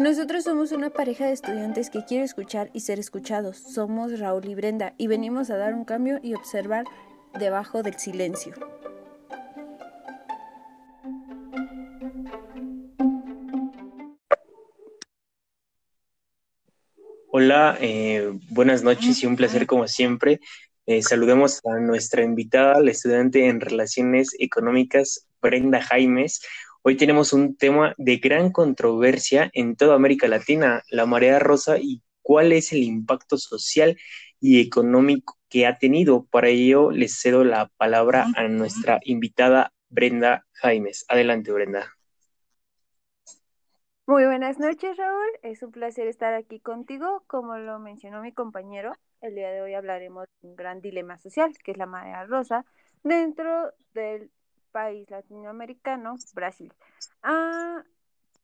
Nosotros somos una pareja de estudiantes que quiere escuchar y ser escuchados. Somos Raúl y Brenda y venimos a dar un cambio y observar debajo del silencio. Hola, eh, buenas noches y un placer como siempre. Eh, saludemos a nuestra invitada, la estudiante en Relaciones Económicas, Brenda Jaimes. Hoy tenemos un tema de gran controversia en toda América Latina, la marea rosa y cuál es el impacto social y económico que ha tenido. Para ello les cedo la palabra a nuestra invitada Brenda Jaimes. Adelante, Brenda. Muy buenas noches, Raúl. Es un placer estar aquí contigo. Como lo mencionó mi compañero, el día de hoy hablaremos de un gran dilema social, que es la marea rosa, dentro del país latinoamericano, Brasil. Ah,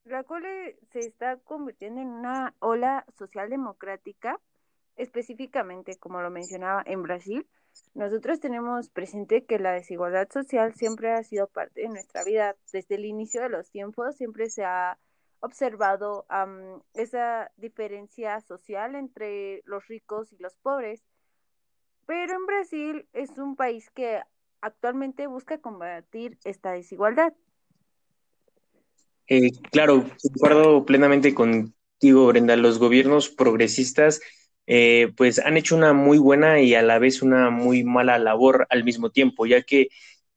la cual se está convirtiendo en una ola social democrática, específicamente, como lo mencionaba, en Brasil. Nosotros tenemos presente que la desigualdad social siempre ha sido parte de nuestra vida. Desde el inicio de los tiempos siempre se ha observado esa diferencia social entre los ricos y los pobres. Pero en Brasil es un país que actualmente busca combatir esta desigualdad. Eh, claro, concuerdo plenamente contigo, Brenda. Los gobiernos progresistas eh, pues han hecho una muy buena y a la vez una muy mala labor al mismo tiempo, ya que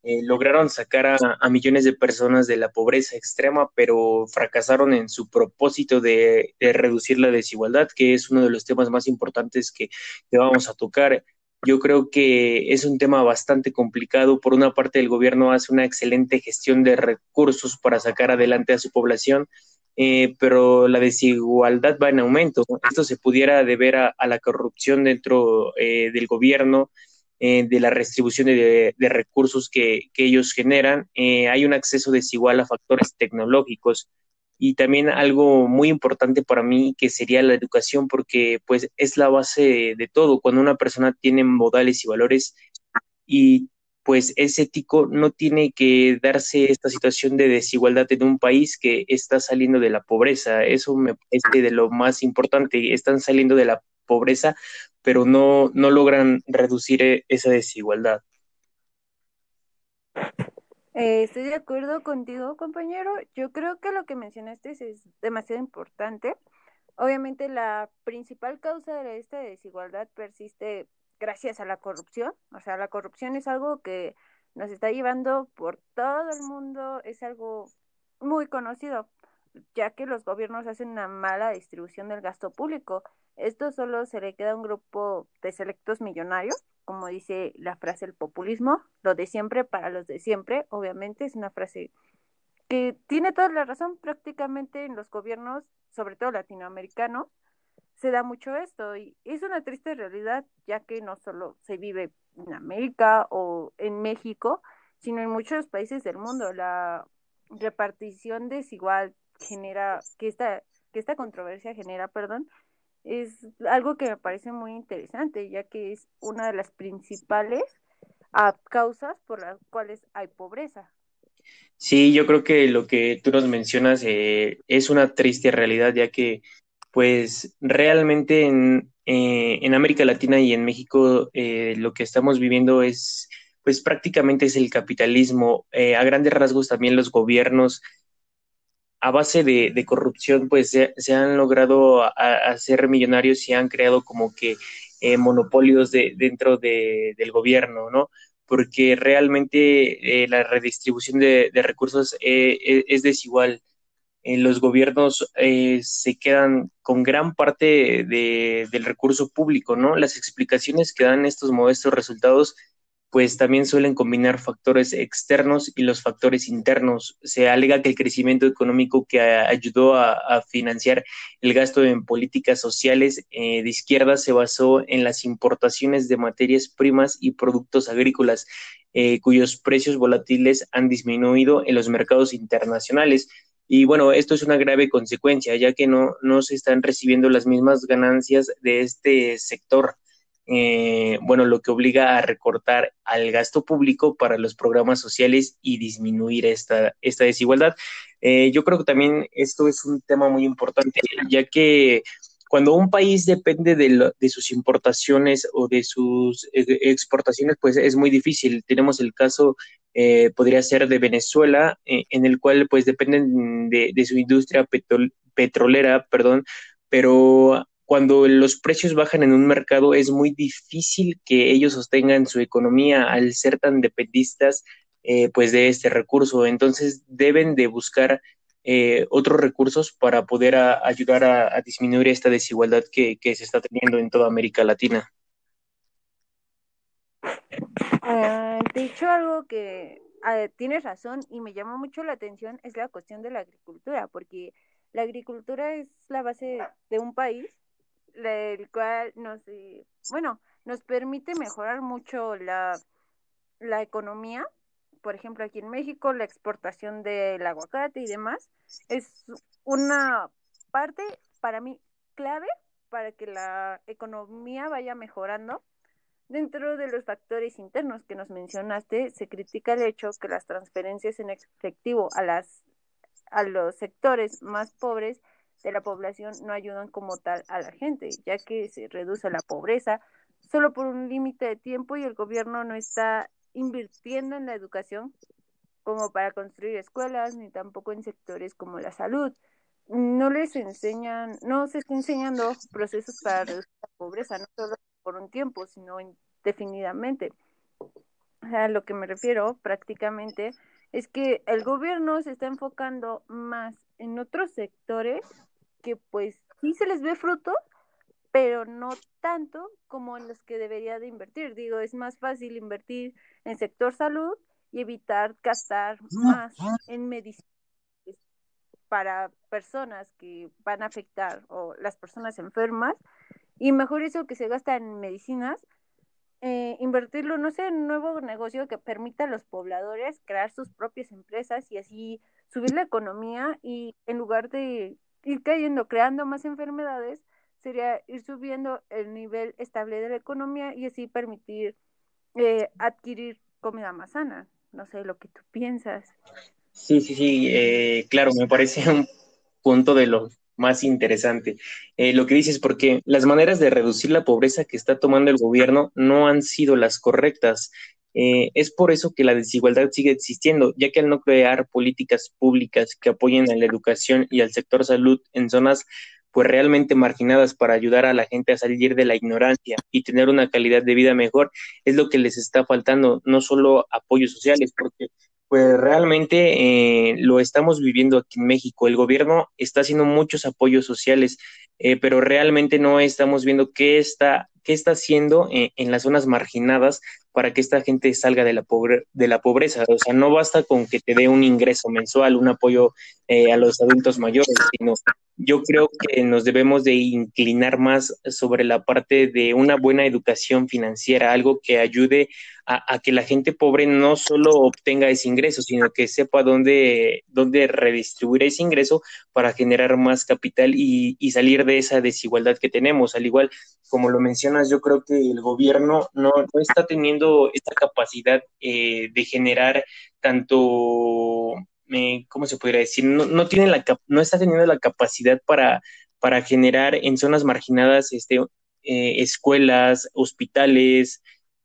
eh, lograron sacar a, millones de personas de la pobreza extrema, pero fracasaron en su propósito de, reducir la desigualdad, que es uno de los temas más importantes que, que vamos a tocar. Yo creo que es un tema bastante complicado. Por una parte, el gobierno hace una excelente gestión de recursos para sacar adelante a su población, eh, pero la desigualdad va en aumento. Esto se pudiera deber a, la corrupción dentro eh, del gobierno, eh, de la restribución de, recursos que, que, ellos generan. hay un acceso desigual a factores tecnológicos y también algo muy importante para mí que sería la educación porque pues es la base de, todo. Cuando una persona tiene modales y valores y pues es ético, no tiene que darse esta situación de desigualdad en un país que está saliendo de la pobreza. Eso me parece de lo más importante. Están saliendo de la pobreza, pero no, no logran reducir eh, esa desigualdad. Eh, estoy de acuerdo contigo, compañero. Yo creo que lo que mencionaste es demasiado importante. Obviamente la principal causa de esta desigualdad persiste gracias a la corrupción. O sea, la corrupción es algo que nos está llevando por todo el mundo, es algo muy conocido, ya que los gobiernos hacen una mala distribución del gasto público. Esto solo se le queda a un grupo de selectos millonarios como dice la frase el populismo, lo de siempre para los de siempre, obviamente es una frase que tiene toda la razón prácticamente en los gobiernos, sobre todo latinoamericanos, se da mucho esto y es una triste realidad ya que no solo se vive en América o en México, sino en muchos países del mundo. La repartición desigual genera, que esta, que esta controversia genera, perdón, es algo que me parece muy interesante, ya que es una de las principales ah, causas por las cuales hay pobreza. Sí, yo creo que lo que tú nos mencionas eh, es una triste realidad, ya que pues realmente en, eh, en América Latina y en México eh, lo que estamos viviendo es pues prácticamente es el capitalismo. a grandes rasgos también los gobiernos a base de, corrupción, pues se, han logrado hacer millonarios y han creado como que eh, monopolios de, dentro del gobierno, ¿no? Porque realmente eh, la redistribución de, recursos eh, es desigual. los gobiernos se quedan con gran parte del recurso público, ¿no? Las explicaciones que dan estos modestos resultados pues también suelen combinar factores externos y los factores internos. Se alega que el crecimiento económico que ayudó a, financiar el gasto en políticas sociales eh, de izquierda se basó en las importaciones de materias primas y productos agrícolas, eh, cuyos precios volátiles han disminuido en los mercados internacionales. Y bueno, esto es una grave consecuencia, ya que no, no se están recibiendo las mismas ganancias de este sector eh, bueno, lo que obliga a recortar al gasto público para los programas sociales y disminuir esta, esta desigualdad. Eh, yo creo que también esto es un tema muy importante, ya que cuando un país depende de, de, sus importaciones o de sus exportaciones, pues es muy difícil. Tenemos el caso, eh, podría ser de Venezuela, eh, en el cual pues dependen de, de su industria petrol, petrolera, perdón, pero cuando los precios bajan en un mercado es muy difícil que ellos sostengan su economía al ser tan dependistas eh, pues de este recurso. Entonces deben de buscar eh, otros recursos para poder ayudar a, disminuir esta desigualdad que, se está teniendo en toda América Latina. Uh, de hecho, algo que uh, tienes razón y me llama mucho la atención es la cuestión de la agricultura, porque la agricultura es la base de un país, el cual nos, eh, bueno, nos permite mejorar mucho la, la economía por ejemplo, aquí en México, la exportación del aguacate y demás, es una parte para mí clave para que la economía vaya mejorando. Dentro de los factores internos que nos mencionaste, se critica el hecho que las transferencias en efectivo a las a los sectores más pobres de la población no ayudan como tal a la gente, ya que se reduce la pobreza solo por un límite de tiempo y el gobierno no está invirtiendo en la educación como para construir escuelas, ni tampoco en sectores como la salud. No les enseñan, no se está enseñando procesos para reducir la pobreza, no solo por un tiempo, sino indefinidamente. A lo que me refiero prácticamente es que el gobierno se está enfocando más en otros sectores que pues sí se les ve fruto, pero no tanto como en los que debería de invertir. Digo, es más fácil invertir en sector salud y evitar gastar más en medicina para personas que van a afectar o las personas enfermas y mejor eso que se gasta en medicinas eh, invertirlo no sé en un nuevo negocio que permita a los pobladores crear sus propias empresas y así subir la economía y en lugar de ir cayendo creando más enfermedades sería ir subiendo el nivel estable de la economía y así permitir eh, adquirir comida más sana. No sé lo que tú piensas. Sí, sí, sí, eh, claro, me parece un punto de lo más interesante. Eh, lo que dices, porque las maneras de reducir la pobreza que está tomando el gobierno no han sido las correctas. Eh, es por eso que la desigualdad sigue existiendo, ya que al no crear políticas públicas que apoyen a la educación y al sector salud en zonas pues realmente marginadas para ayudar a la gente a salir de la ignorancia y tener una calidad de vida mejor, es lo que les está faltando, no solo apoyos sociales, porque pues realmente eh, lo estamos viviendo aquí en México. El gobierno está haciendo muchos apoyos sociales, eh, pero realmente no estamos viendo qué está, qué está haciendo en, en las zonas marginadas para que esta gente salga de la, pobre, de la pobreza. O sea, no basta con que te dé un ingreso mensual, un apoyo eh, a los adultos mayores, sino yo creo que nos debemos de inclinar más sobre la parte de una buena educación financiera, algo que ayude a, a, que la gente pobre no solo obtenga ese ingreso, sino que sepa dónde, dónde redistribuir ese ingreso para generar más capital y, y salir de esa desigualdad que tenemos. Al igual, como lo yo creo que el gobierno no, no está teniendo esta capacidad eh, de generar tanto eh, ¿cómo se podría decir? No, no, tiene la, no está teniendo la capacidad para, para generar en zonas marginadas este, eh, escuelas, hospitales.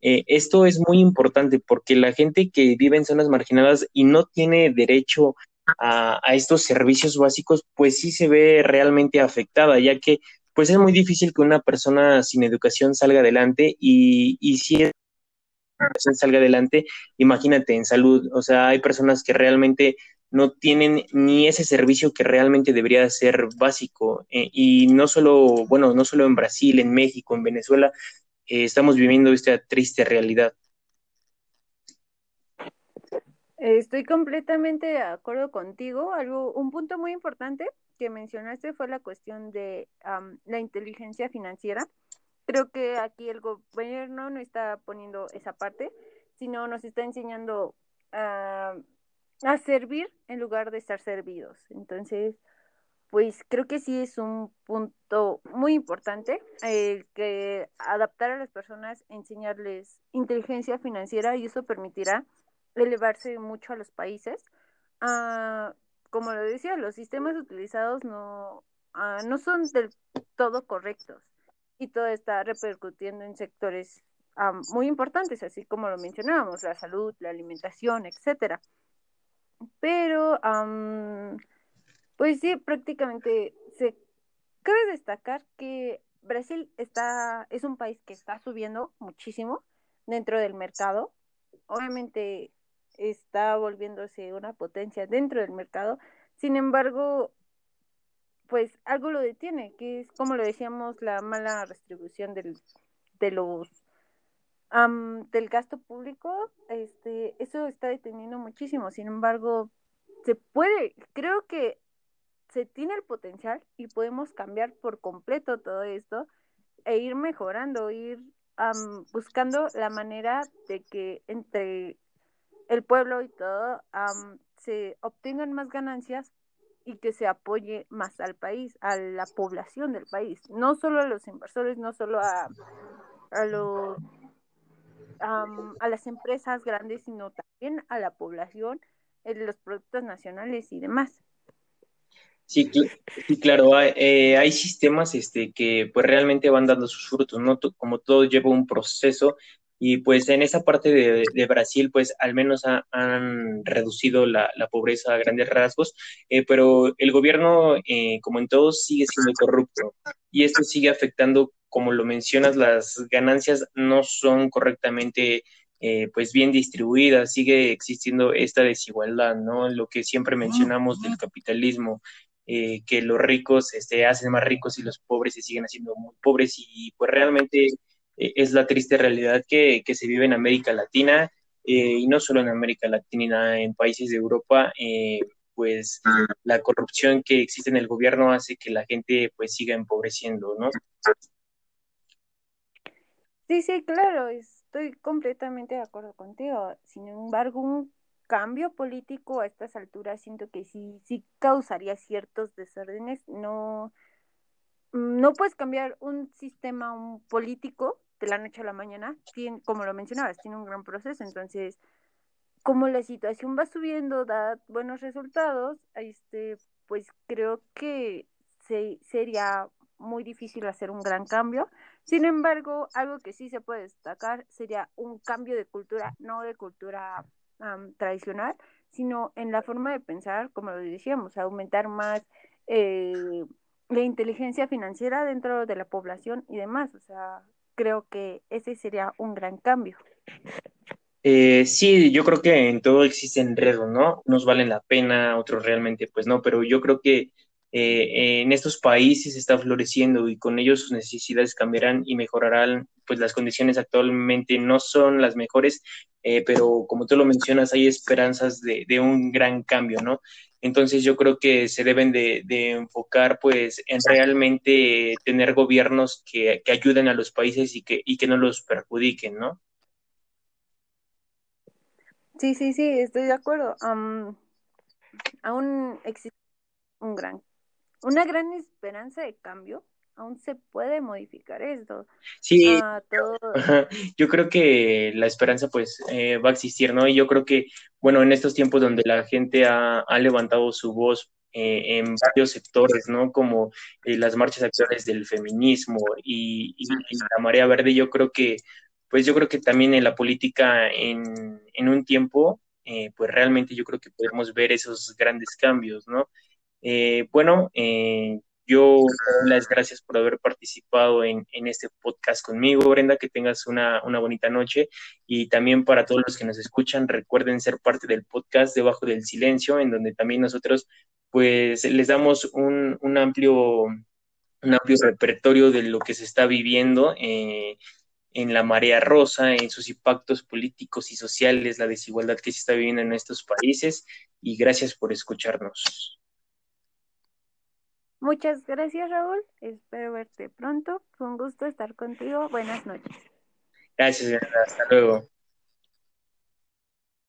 Esto es muy importante porque la gente que vive en zonas marginadas y no tiene derecho a, estos servicios básicos, pues sí se ve realmente afectada, ya que pues es muy difícil que una persona sin educación salga adelante y, y si es salga adelante, imagínate en salud, o sea, hay personas que realmente no tienen ni ese servicio que realmente debería ser básico. Eh, y no solo, bueno, no solo en Brasil, en México, en Venezuela, eh, estamos viviendo esta triste realidad. Estoy completamente de acuerdo contigo. Algo, un punto muy importante que mencionaste fue la cuestión de la inteligencia financiera. Creo que aquí el gobierno no está poniendo esa parte, sino nos está enseñando a servir en lugar de estar servidos. Entonces, pues creo que sí es un punto muy importante el que adaptar a las personas, enseñarles inteligencia financiera y eso permitirá elevarse mucho a los países. Ah, como lo decía, los sistemas utilizados no, ah, no son del todo correctos y todo está repercutiendo en sectores ah, muy importantes, así como lo mencionábamos, la salud, la alimentación, etcétera. Pero pues sí, prácticamente se cabe destacar que Brasil está es un país que está subiendo muchísimo dentro del mercado. Obviamente está volviéndose una potencia dentro del mercado. Sin embargo, pues algo lo detiene, que es como lo decíamos la mala distribución del de los del gasto público, este eso está deteniendo muchísimo. Sin embargo, se puede, creo que se tiene el potencial y podemos cambiar por completo todo esto e ir mejorando, ir buscando la manera de que entre el pueblo y todo se obtengan más ganancias y que se apoye más al país, a la población del país, no solo a los inversores, no solo a, a los a las empresas grandes, sino también a la población, en los productos nacionales y demás. Sí, sí claro, hay, eh, hay, sistemas este, que pues realmente van dando sus frutos, ¿no? Como todo lleva un proceso y pues en esa parte de, Brasil pues al menos han reducido la, pobreza a grandes rasgos, eh, pero el gobierno, eh, como en todos, sigue siendo corrupto y esto sigue afectando, como lo mencionas, las ganancias no son correctamente pues bien distribuidas, sigue existiendo esta desigualdad, ¿no? Lo que siempre mencionamos del capitalismo, eh, que los ricos este, hacen más ricos y los pobres se siguen haciendo muy pobres y pues realmente eh, es la triste realidad que, se vive en América Latina eh, y no solo en América Latina, en países de Europa, pues la corrupción que existe en el gobierno hace que la gente pues siga empobreciendo, ¿no? Sí, sí, claro, estoy completamente de acuerdo contigo. Sin embargo, un cambio político a estas alturas siento que sí, sí causaría ciertos desórdenes. No, no puedes cambiar un sistema un político de la noche a la mañana, tiene, como lo mencionabas, tiene un gran proceso, entonces como la situación va subiendo, da buenos resultados, este, pues creo que se, sería muy difícil hacer un gran cambio. Sin embargo, algo que sí se puede destacar sería un cambio de cultura, no de cultura tradicional, sino en la forma de pensar, como lo decíamos, aumentar más eh, la inteligencia financiera dentro de la población y demás. O sea, creo que ese sería un gran cambio. Eh, sí, yo creo que en todo existe enredo, ¿no? Unos valen la pena, otros realmente pues no, pero yo creo que eh, en estos países está floreciendo y con ellos sus necesidades cambiarán y mejorarán, pues las condiciones actualmente no son las mejores, eh, pero como tú lo mencionas, hay esperanzas de, un gran cambio, ¿no? Entonces yo creo que se deben de, enfocar pues en realmente tener gobiernos que, ayuden a los países y que, y que no los perjudiquen, ¿no? Sí, sí, sí, estoy de acuerdo. aún existe un gran una gran esperanza de cambio. Aún se puede modificar esto. Sí, ah, yo creo que la esperanza pues eh, va a existir, ¿no? Y yo creo que, bueno, en estos tiempos donde la gente ha, levantado su voz eh, en varios sectores, ¿no? Como eh, las marchas actuales del feminismo y, la marea verde, yo creo que, pues yo creo que también en la política en, en un tiempo, pues realmente yo creo que podemos ver esos grandes cambios, ¿no? Eh, bueno, eh, yo las gracias por haber participado en, este podcast conmigo, Brenda, que tengas una, bonita noche y también para todos los que nos escuchan, recuerden ser parte del podcast Debajo del Silencio, en donde también nosotros pues les damos un, amplio un amplio repertorio de lo que se está viviendo eh, en la marea rosa, en sus impactos políticos y sociales, la desigualdad que se está viviendo en estos países y gracias por escucharnos. Muchas gracias, Raúl. Espero verte pronto. Fue un gusto estar contigo. Buenas noches. Gracias, hasta luego.